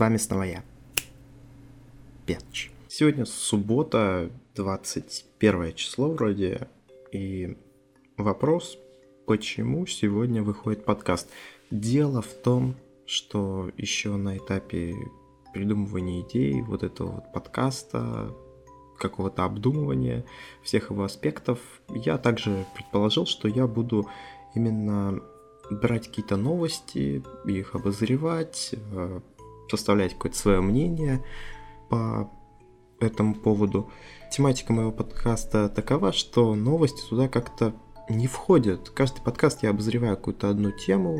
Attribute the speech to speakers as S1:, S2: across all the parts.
S1: вами снова я, Петч. Сегодня суббота, 21 число вроде, и вопрос, почему сегодня выходит подкаст. Дело в том, что еще на этапе придумывания идей вот этого вот подкаста, какого-то обдумывания всех его аспектов, я также предположил, что я буду именно брать какие-то новости, их обозревать, э, составлять какое-то свое мнение по этому поводу. Тематика моего подкаста такова, что новости туда как-то не входят. Каждый подкаст я обозреваю какую-то одну тему,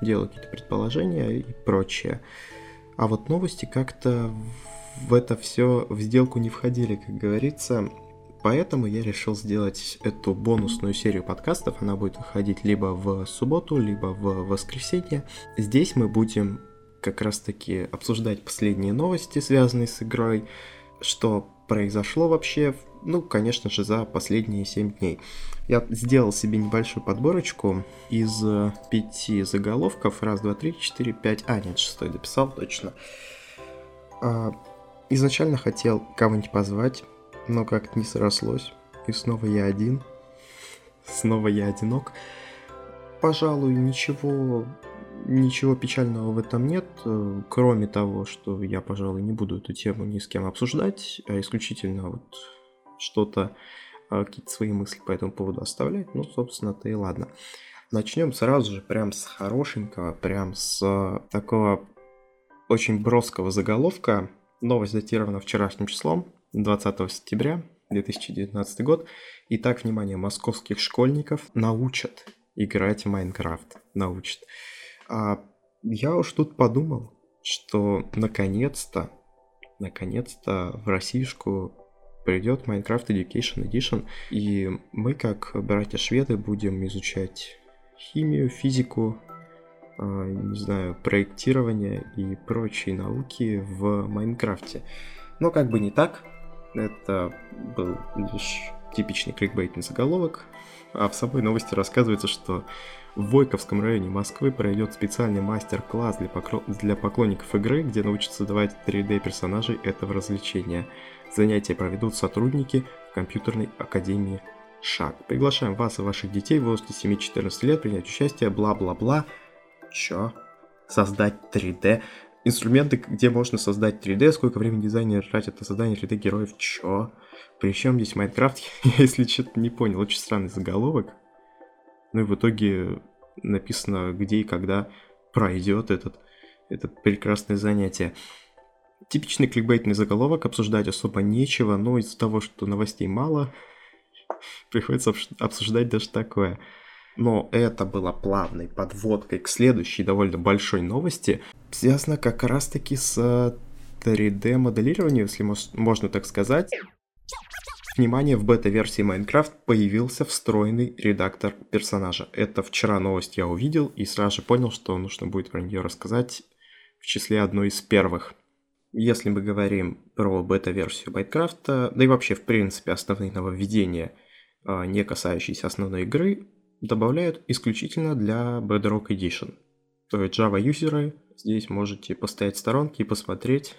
S1: делаю какие-то предположения и прочее. А вот новости как-то в это все в сделку не входили, как говорится. Поэтому я решил сделать эту бонусную серию подкастов. Она будет выходить либо в субботу, либо в воскресенье. Здесь мы будем как раз-таки обсуждать последние новости, связанные с игрой, что произошло вообще, ну, конечно же, за последние 7 дней. Я сделал себе небольшую подборочку из пяти заголовков. Раз, два, три, четыре, пять. А, нет, шестой дописал, точно. А, изначально хотел кого-нибудь позвать, но как-то не срослось. И снова я один. Снова я одинок. Пожалуй, ничего ничего печального в этом нет, э, кроме того, что я, пожалуй, не буду эту тему ни с кем обсуждать, а исключительно вот что-то, а, какие-то свои мысли по этому поводу оставлять. Ну, собственно-то и ладно. Начнем сразу же прям с хорошенького, прям с такого очень броского заголовка. Новость датирована вчерашним числом, 20 сентября 2019 год. Итак, внимание, московских школьников научат играть в Майнкрафт. Научат. А я уж тут подумал, что наконец-то, наконец-то в Российскую придет Minecraft Education Edition, и мы, как братья-шведы, будем изучать химию, физику, а, не знаю, проектирование и прочие науки в Майнкрафте. Но как бы не так, это был лишь типичный кликбейтный заголовок, а в самой новости рассказывается, что в Войковском районе Москвы пройдет специальный мастер-класс для, покро... для поклонников игры, где научатся создавать 3D-персонажей этого развлечения. Занятия проведут сотрудники компьютерной академии ШАГ. Приглашаем вас и ваших детей в возрасте 7-14 лет принять участие, бла-бла-бла. Чё? Создать 3D? Инструменты, где можно создать 3D, сколько времени дизайнер тратит на создание 3D героев, чё? Причем здесь Майнкрафт, я если что-то не понял, очень странный заголовок. Ну и в итоге написано, где и когда пройдет этот, это прекрасное занятие. Типичный кликбейтный заголовок, обсуждать особо нечего, но из-за того, что новостей мало, приходится обсуждать даже такое. Но это было плавной подводкой к следующей довольно большой новости, связано как раз-таки с 3D-моделированием, если можно так сказать. Внимание, в бета-версии Minecraft появился встроенный редактор персонажа. Это вчера новость я увидел и сразу же понял, что нужно будет про нее рассказать в числе одной из первых. Если мы говорим про бета-версию Minecraft, да и вообще, в принципе, основные нововведения, а, не касающиеся основной игры, добавляют исключительно для Bedrock Edition. То есть Java-юзеры здесь можете постоять в сторонке и посмотреть,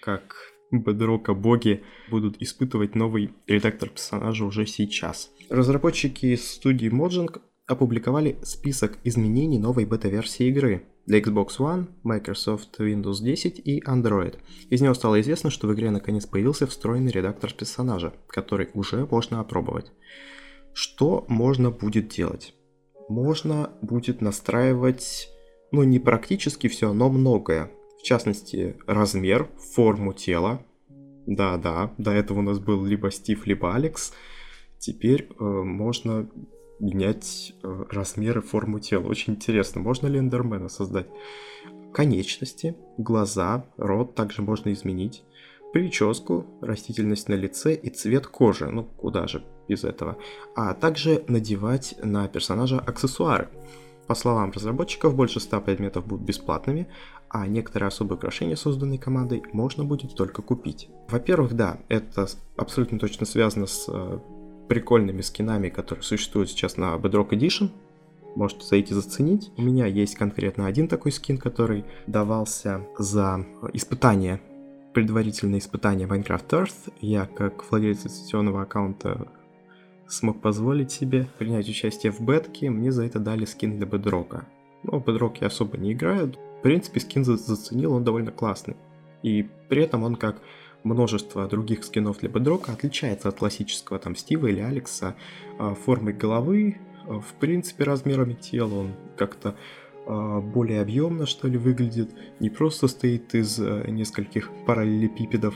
S1: как Бедрока боги будут испытывать новый редактор персонажа уже сейчас. Разработчики студии Mojang опубликовали список изменений новой бета-версии игры для Xbox One, Microsoft Windows 10 и Android. Из него стало известно, что в игре наконец появился встроенный редактор персонажа, который уже можно опробовать. Что можно будет делать? Можно будет настраивать, ну не практически все, но многое. В частности, размер, форму тела. Да-да, до этого у нас был либо Стив, либо Алекс. Теперь э, можно менять э, размеры, форму тела. Очень интересно, можно ли эндермена создать? Конечности, глаза, рот также можно изменить. Прическу, растительность на лице и цвет кожи, ну куда же без этого. А также надевать на персонажа аксессуары. По словам разработчиков, больше 100 предметов будут бесплатными, а некоторые особые украшения, созданные командой, можно будет только купить. Во-первых, да, это абсолютно точно связано с э, прикольными скинами, которые существуют сейчас на Bedrock Edition. можете зайти заценить. У меня есть конкретно один такой скин, который давался за испытание, предварительное испытание Minecraft Earth. Я, как владелец инвестиционного аккаунта, смог позволить себе принять участие в бетке, мне за это дали скин для бедрока. Но бедрок я особо не играю. В принципе, скин заценил, он довольно классный. И при этом он как множество других скинов для бедрока отличается от классического там Стива или Алекса а, формой головы, а, в принципе размерами тела, он как-то а, более объемно что ли выглядит, не просто состоит из нескольких параллелепипедов,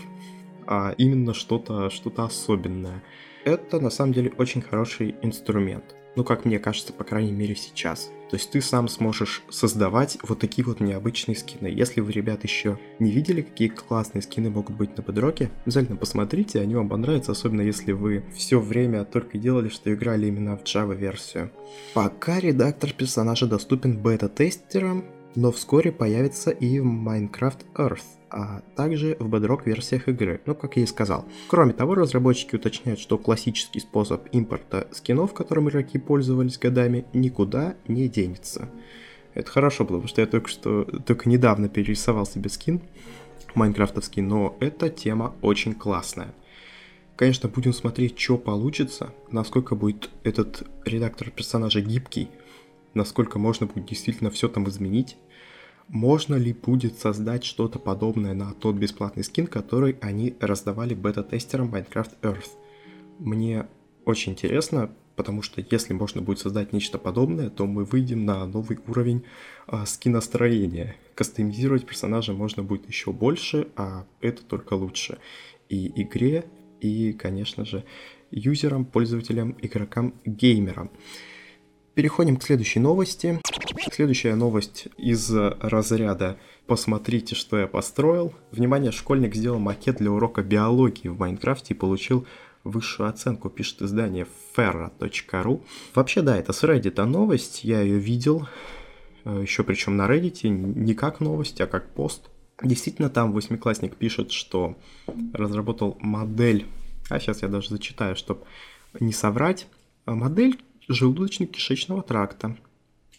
S1: а именно что-то что особенное. Это на самом деле очень хороший инструмент. Ну, как мне кажется, по крайней мере сейчас. То есть ты сам сможешь создавать вот такие вот необычные скины. Если вы, ребят, еще не видели, какие классные скины могут быть на бедроке, обязательно посмотрите, они вам понравятся, особенно если вы все время только делали, что играли именно в Java версию. Пока редактор персонажа доступен бета-тестерам, но вскоре появится и в Minecraft Earth, а также в Bedrock версиях игры, ну как я и сказал. Кроме того, разработчики уточняют, что классический способ импорта скинов, которым игроки пользовались годами, никуда не денется. Это хорошо потому что я только что, только недавно перерисовал себе скин, майнкрафтовский, но эта тема очень классная. Конечно, будем смотреть, что получится, насколько будет этот редактор персонажа гибкий, насколько можно будет действительно все там изменить. Можно ли будет создать что-то подобное на тот бесплатный скин, который они раздавали бета-тестерам Minecraft Earth? Мне очень интересно, потому что если можно будет создать нечто подобное, то мы выйдем на новый уровень а, скиностроения. Кастомизировать персонажа можно будет еще больше, а это только лучше. И игре, и, конечно же, юзерам, пользователям, игрокам, геймерам. Переходим к следующей новости. Следующая новость из разряда «Посмотрите, что я построил». Внимание, школьник сделал макет для урока биологии в Майнкрафте и получил высшую оценку, пишет издание ferra.ru. Вообще, да, это с Reddit новость, я ее видел, э, еще причем на Reddit, не как новость, а как пост. Действительно, там восьмиклассник пишет, что разработал модель, а сейчас я даже зачитаю, чтобы не соврать, модель желудочно-кишечного тракта.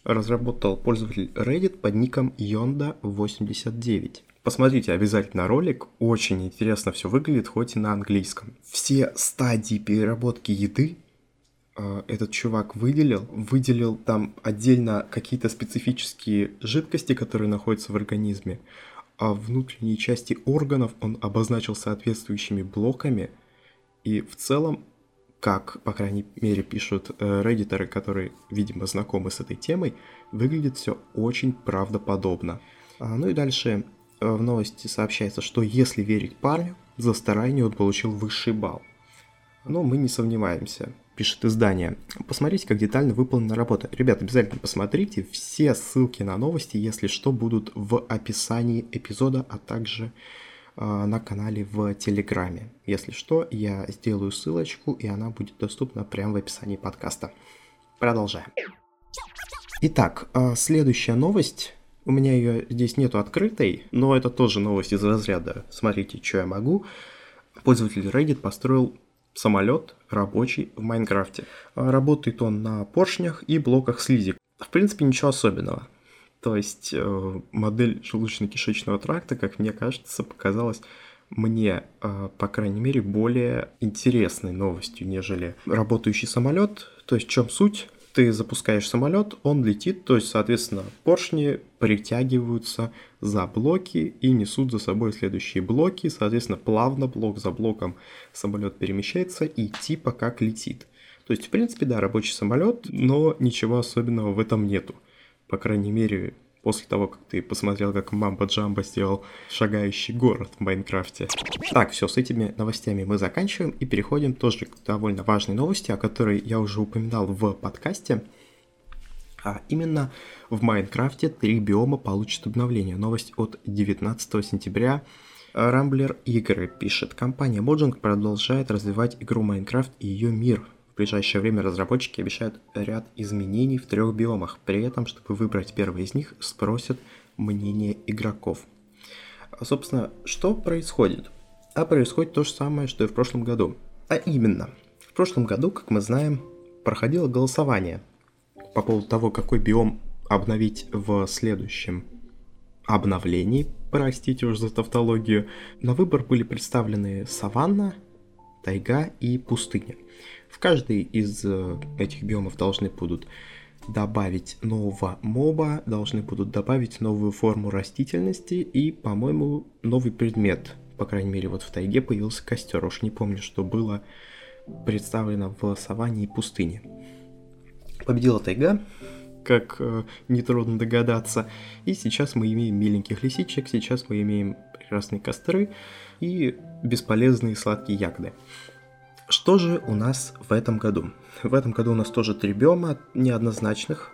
S1: Разработал пользователь Reddit под ником Yonda89. Посмотрите обязательно ролик, очень интересно все выглядит, хоть и на английском. Все стадии переработки еды э, этот чувак выделил. Выделил там отдельно какие-то специфические жидкости, которые находятся в организме. А внутренние части органов он обозначил соответствующими блоками. И в целом как, по крайней мере, пишут э, реддиторы, которые, видимо, знакомы с этой темой, выглядит все очень правдоподобно. А, ну и дальше э, в новости сообщается, что если верить парню, за старание он получил высший балл. Но мы не сомневаемся, пишет издание. Посмотрите, как детально выполнена работа. Ребят, обязательно посмотрите. Все ссылки на новости, если что, будут в описании эпизода, а также на канале в Телеграме. Если что, я сделаю ссылочку, и она будет доступна прямо в описании подкаста. Продолжаем. Итак, а, следующая новость. У меня ее здесь нету открытой, но это тоже новость из разряда «Смотрите, что я могу». Пользователь Reddit построил самолет рабочий в Майнкрафте. А, работает он на поршнях и блоках слизи. В принципе, ничего особенного. То есть э, модель желудочно-кишечного тракта, как мне кажется, показалась мне, э, по крайней мере, более интересной новостью, нежели работающий самолет. То есть в чем суть? Ты запускаешь самолет, он летит, то есть, соответственно, поршни притягиваются за блоки и несут за собой следующие блоки. Соответственно, плавно блок за блоком самолет перемещается и типа как летит. То есть, в принципе, да, рабочий самолет, но ничего особенного в этом нету по крайней мере, после того, как ты посмотрел, как Мамба Джамба сделал шагающий город в Майнкрафте. Так, все, с этими новостями мы заканчиваем и переходим тоже к довольно важной новости, о которой я уже упоминал в подкасте. А именно в Майнкрафте три биома получат обновление. Новость от 19 сентября. Рамблер игры пишет, компания Mojang продолжает развивать игру Майнкрафт и ее мир ближайшее время разработчики обещают ряд изменений в трех биомах. При этом, чтобы выбрать первый из них, спросят мнение игроков. А, собственно, что происходит? А происходит то же самое, что и в прошлом году. А именно, в прошлом году, как мы знаем, проходило голосование по поводу того, какой биом обновить в следующем обновлении, простите уж за тавтологию, на выбор были представлены саванна, тайга и пустыня. В каждый из э, этих биомов должны будут добавить нового моба, должны будут добавить новую форму растительности и, по-моему, новый предмет. По крайней мере, вот в тайге появился костер. Уж не помню, что было представлено в саванне и пустыне. Победила тайга, как э, нетрудно догадаться. И сейчас мы имеем миленьких лисичек, сейчас мы имеем прекрасные костры и бесполезные сладкие ягоды. Что же у нас в этом году? В этом году у нас тоже три биома неоднозначных.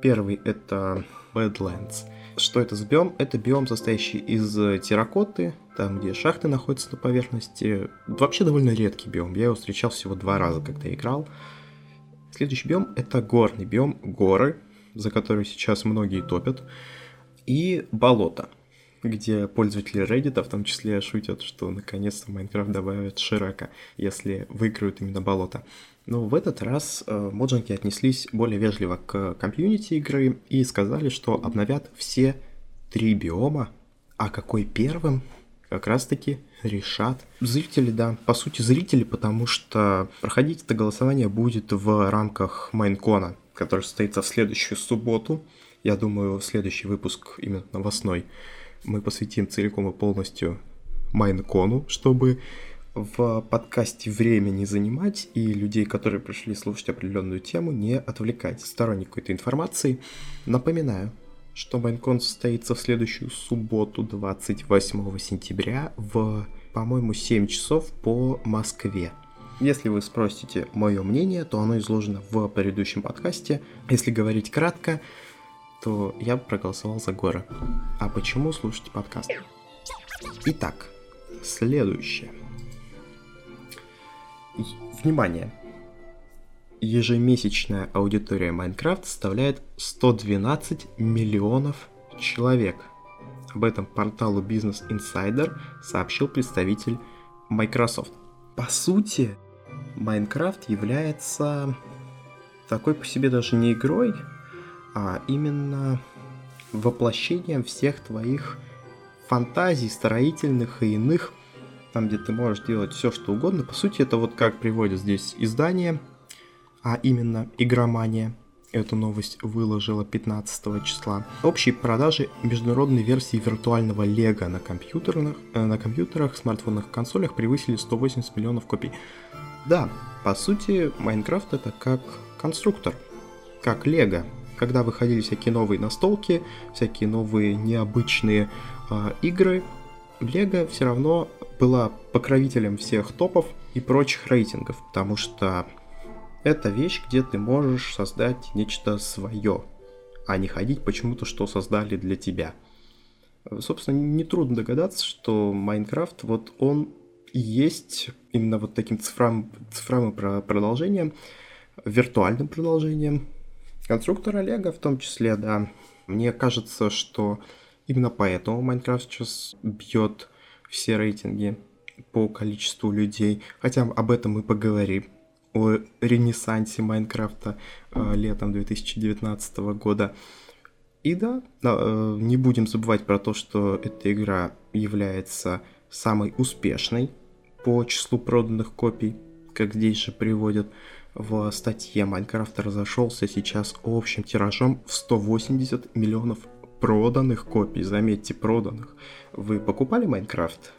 S1: Первый это Badlands. Что это за биом? Это биом, состоящий из терракоты, там, где шахты находятся на поверхности. Вообще довольно редкий биом. Я его встречал всего два раза, когда играл. Следующий биом это горный биом, горы, за которые сейчас многие топят, и болото где пользователи Reddit, в том числе, шутят, что наконец-то Майнкрафт добавят Ширека, если выиграют именно болото. Но в этот раз э, моджинки отнеслись более вежливо к комьюнити игры и сказали, что обновят все три биома, а какой первым как раз-таки решат зрители, да, по сути зрители, потому что проходить это голосование будет в рамках Майнкона, который состоится в следующую субботу. Я думаю, следующий выпуск именно новостной мы посвятим целиком и полностью Майнкону, чтобы в подкасте время не занимать и людей, которые пришли слушать определенную тему, не отвлекать сторонней какой-то информации. Напоминаю, что Майнкон состоится в следующую субботу, 28 сентября, в, по-моему, 7 часов по Москве. Если вы спросите мое мнение, то оно изложено в предыдущем подкасте. Если говорить кратко, то я бы проголосовал за Гора. А почему слушать подкаст? Итак, следующее. Внимание! Ежемесячная аудитория Майнкрафт составляет 112 миллионов человек. Об этом порталу Business Insider сообщил представитель Microsoft. По сути, Майнкрафт является такой по себе даже не игрой, а именно воплощением всех твоих фантазий, строительных и иных, там, где ты можешь делать все, что угодно. По сути, это вот как приводят здесь издание, а именно игромания. Эту новость выложила 15 числа. Общие продажи международной версии виртуального Лего на компьютерах, э, на компьютерах, смартфонных консолях превысили 180 миллионов копий. Да, по сути, Майнкрафт это как конструктор, как Лего, когда выходили всякие новые настолки, всякие новые необычные э, игры, Лего все равно была покровителем всех топов и прочих рейтингов, потому что это вещь, где ты можешь создать нечто свое, а не ходить почему-то, что создали для тебя. Собственно, нетрудно догадаться, что Майнкрафт, вот он и есть именно вот таким цифрам, цифровым продолжением, виртуальным продолжением Конструктор Олега в том числе, да. Мне кажется, что именно поэтому Майнкрафт сейчас бьет все рейтинги по количеству людей. Хотя об этом мы поговорим. О ренессансе Майнкрафта э, летом 2019 года. И да, э, не будем забывать про то, что эта игра является самой успешной по числу проданных копий, как здесь же приводят в статье Майнкрафт разошелся сейчас общим тиражом в 180 миллионов проданных копий. Заметьте, проданных. Вы покупали Майнкрафт?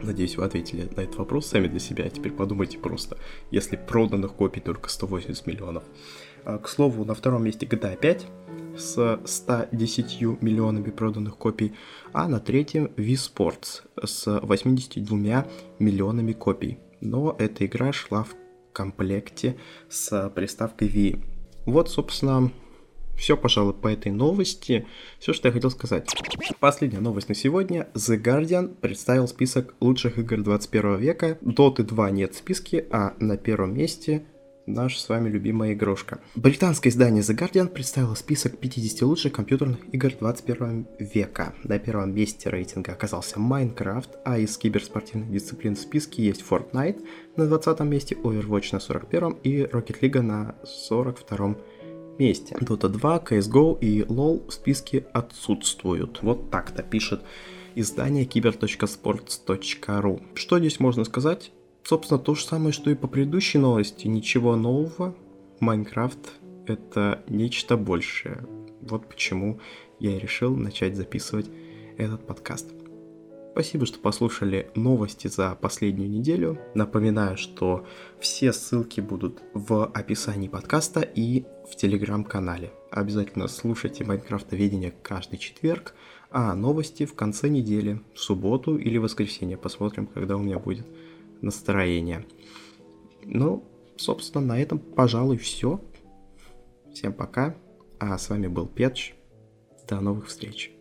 S1: Надеюсь, вы ответили на этот вопрос сами для себя. Теперь подумайте просто, если проданных копий только 180 миллионов. А, к слову, на втором месте GTA 5 с 110 миллионами проданных копий, а на третьем Wii Sports с 82 миллионами копий но эта игра шла в комплекте с приставкой Wii. Вот, собственно, все, пожалуй, по этой новости. Все, что я хотел сказать. Последняя новость на сегодня. The Guardian представил список лучших игр 21 века. Dota 2 нет в списке, а на первом месте наша с вами любимая игрушка. Британское издание The Guardian представило список 50 лучших компьютерных игр 21 века. На первом месте рейтинга оказался Minecraft, а из киберспортивных дисциплин в списке есть Fortnite на 20 месте, Overwatch на 41 и Rocket League на 42 месте. Dota 2, CSGO и LoL в списке отсутствуют. Вот так-то пишет издание kiber.sports.ru. Что здесь можно сказать? Собственно, то же самое, что и по предыдущей новости. Ничего нового. Майнкрафт — это нечто большее. Вот почему я и решил начать записывать этот подкаст. Спасибо, что послушали новости за последнюю неделю. Напоминаю, что все ссылки будут в описании подкаста и в телеграм-канале. Обязательно слушайте Майнкрафтоведение каждый четверг, а новости в конце недели, в субботу или воскресенье. Посмотрим, когда у меня будет настроение. Ну, собственно, на этом, пожалуй, все. Всем пока. А с вами был Петч. До новых встреч.